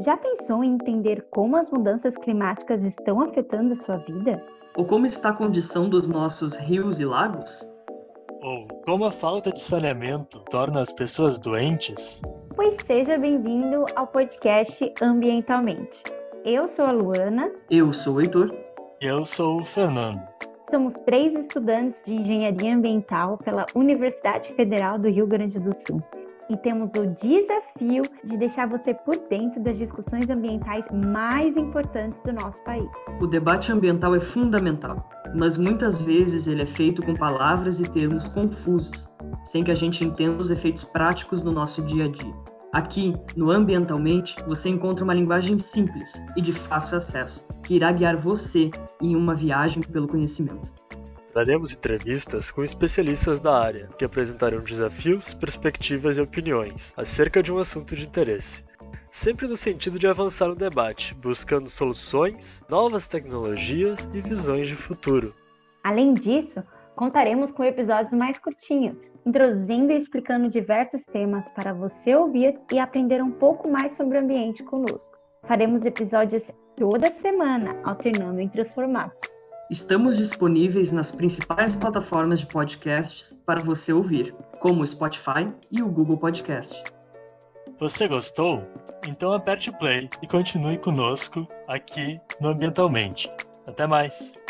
Já pensou em entender como as mudanças climáticas estão afetando a sua vida? Ou como está a condição dos nossos rios e lagos? Ou como a falta de saneamento torna as pessoas doentes? Pois seja bem-vindo ao podcast Ambientalmente. Eu sou a Luana. Eu sou o Heitor. E eu sou o Fernando. Somos três estudantes de engenharia ambiental pela Universidade Federal do Rio Grande do Sul e temos o desafio de deixar você por dentro das discussões ambientais mais importantes do nosso país. O debate ambiental é fundamental, mas muitas vezes ele é feito com palavras e termos confusos, sem que a gente entenda os efeitos práticos no nosso dia a dia. Aqui, no Ambientalmente, você encontra uma linguagem simples e de fácil acesso, que irá guiar você em uma viagem pelo conhecimento. Daremos entrevistas com especialistas da área, que apresentarão desafios, perspectivas e opiniões acerca de um assunto de interesse. Sempre no sentido de avançar no debate, buscando soluções, novas tecnologias e visões de futuro. Além disso, contaremos com episódios mais curtinhos, introduzindo e explicando diversos temas para você ouvir e aprender um pouco mais sobre o ambiente conosco. Faremos episódios toda semana, alternando entre os formatos. Estamos disponíveis nas principais plataformas de podcasts para você ouvir, como o Spotify e o Google Podcast. Você gostou? Então aperte o play e continue conosco aqui no Ambientalmente. Até mais!